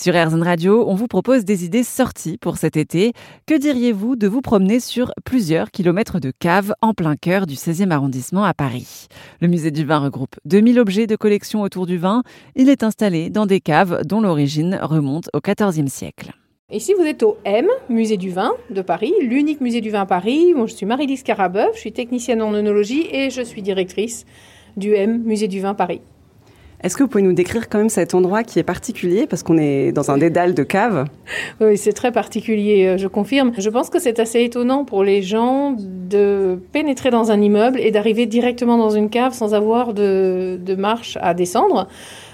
Sur RZN Radio, on vous propose des idées sorties pour cet été. Que diriez-vous de vous promener sur plusieurs kilomètres de caves en plein cœur du 16e arrondissement à Paris? Le musée du vin regroupe 2000 objets de collection autour du vin. Il est installé dans des caves dont l'origine remonte au XIVe siècle. Ici, vous êtes au M, musée du vin de Paris, l'unique musée du vin à Paris. Je suis Marie-Lise Carabeuf, je suis technicienne en œnologie et je suis directrice du M, musée du vin Paris. Est-ce que vous pouvez nous décrire quand même cet endroit qui est particulier parce qu'on est dans un dédale de cave Oui, c'est très particulier, euh, je confirme. Je pense que c'est assez étonnant pour les gens de pénétrer dans un immeuble et d'arriver directement dans une cave sans avoir de, de marche à descendre.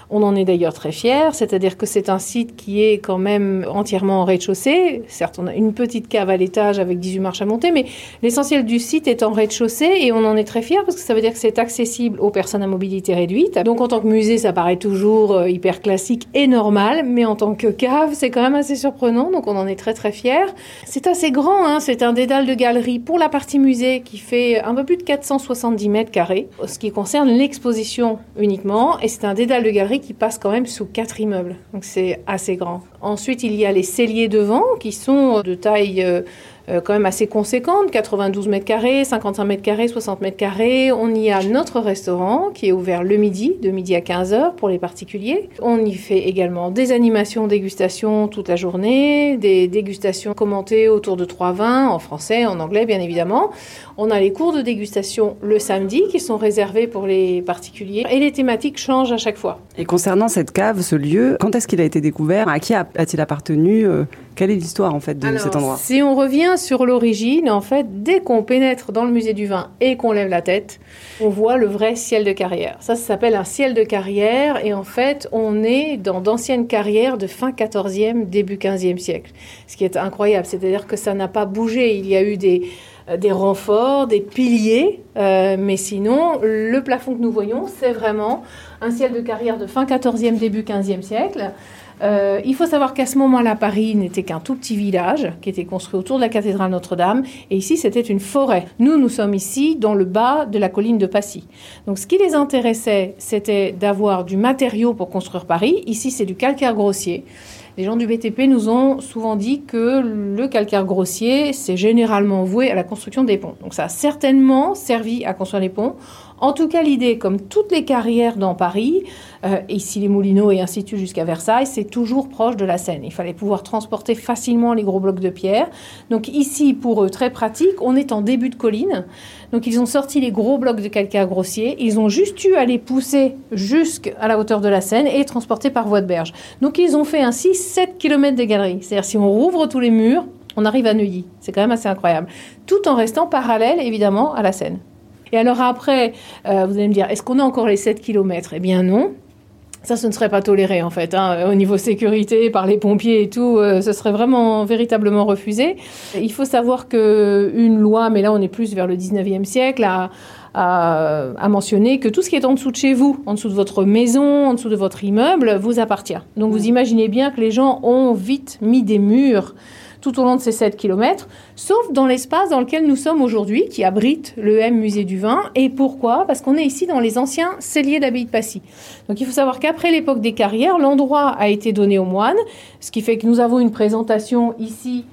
On en est d'ailleurs très fiers, c'est-à-dire que c'est un site qui est quand même entièrement en rez-de-chaussée. Certes, on a une petite cave à l'étage avec 18 marches à monter, mais l'essentiel du site est en rez-de-chaussée et on en est très fiers parce que ça veut dire que c'est accessible aux personnes à mobilité réduite. Donc en tant que musée, ça paraît toujours euh, hyper classique et normal, mais en tant que cave, c'est quand même assez surprenant, donc on en est très très fiers. C'est assez grand, hein. c'est un dédale de galerie pour la partie musée qui fait un peu plus de 470 mètres carrés, ce qui concerne l'exposition uniquement, et c'est un dédale de qui passe quand même sous quatre immeubles. Donc c'est assez grand. Ensuite, il y a les celliers devant qui sont de taille euh, euh, quand même assez conséquente, 92 mètres carrés, 55 mètres carrés, 60 mètres carrés. On y a notre restaurant qui est ouvert le midi, de midi à 15 heures pour les particuliers. On y fait également des animations, dégustations toute la journée, des dégustations commentées autour de trois vins, en français, en anglais bien évidemment. On a les cours de dégustation le samedi qui sont réservés pour les particuliers et les thématiques changent à chaque fois. Et concernant cette cave, ce lieu, quand est-ce qu'il a été découvert? À qui a-t-il appartenu euh, Quelle est l'histoire en fait de cet endroit? Si on revient sur l'origine, en fait, dès qu'on pénètre dans le musée du vin et qu'on lève la tête, on voit le vrai ciel de carrière. Ça, ça s'appelle un ciel de carrière et en fait, on est dans d'anciennes carrières de fin 14e, début 15e siècle. Ce qui est incroyable, c'est-à-dire que ça n'a pas bougé. Il y a eu des euh, des renforts, des piliers, euh, mais sinon, le plafond que nous voyons, c'est vraiment un ciel de carrière de fin 14e, début 15e siècle. Euh, il faut savoir qu'à ce moment-là, Paris n'était qu'un tout petit village qui était construit autour de la cathédrale Notre-Dame. Et ici, c'était une forêt. Nous, nous sommes ici dans le bas de la colline de Passy. Donc, ce qui les intéressait, c'était d'avoir du matériau pour construire Paris. Ici, c'est du calcaire grossier. Les gens du BTP nous ont souvent dit que le calcaire grossier, c'est généralement voué à la construction des ponts. Donc ça a certainement servi à construire les ponts. En tout cas, l'idée, comme toutes les carrières dans Paris, euh, ici les Moulineaux et ainsi de suite jusqu'à Versailles, c'est toujours proche de la Seine. Il fallait pouvoir transporter facilement les gros blocs de pierre. Donc ici, pour eux, très pratique, on est en début de colline. Donc ils ont sorti les gros blocs de calcaire grossier. Ils ont juste eu à les pousser jusqu'à la hauteur de la Seine et transporter par voie de berge. Donc ils ont fait ainsi 7 km de galeries. C'est-à-dire si on rouvre tous les murs, on arrive à Neuilly. C'est quand même assez incroyable. Tout en restant parallèle, évidemment, à la Seine. Et alors après, euh, vous allez me dire, est-ce qu'on a encore les 7 km Eh bien non. Ça, ce ne serait pas toléré en fait. Hein. Au niveau sécurité, par les pompiers et tout, euh, ce serait vraiment véritablement refusé. Il faut savoir que une loi, mais là on est plus vers le 19e siècle, a, a, mentionné que tout ce qui est en dessous de chez vous, en dessous de votre maison, en dessous de votre immeuble, vous appartient. Donc vous imaginez bien que les gens ont vite mis des murs tout au long de ces 7 km, sauf dans l'espace dans lequel nous sommes aujourd'hui, qui abrite le M Musée du Vin. Et pourquoi? Parce qu'on est ici dans les anciens celliers d'abbaye de Passy. Donc il faut savoir qu'après l'époque des carrières, l'endroit a été donné aux moines, ce qui fait que nous avons une présentation ici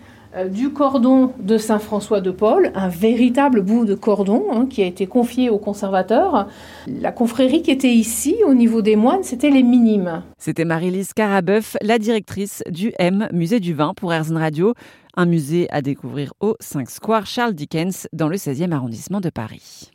du cordon de Saint François de Paul, un véritable bout de cordon hein, qui a été confié au conservateur. La confrérie qui était ici au niveau des moines, c'était les minimes. C'était Marie-Lise Carabeuf, la directrice du M, musée du vin pour Airzone Radio, un musée à découvrir au 5 Square Charles Dickens dans le 16e arrondissement de Paris.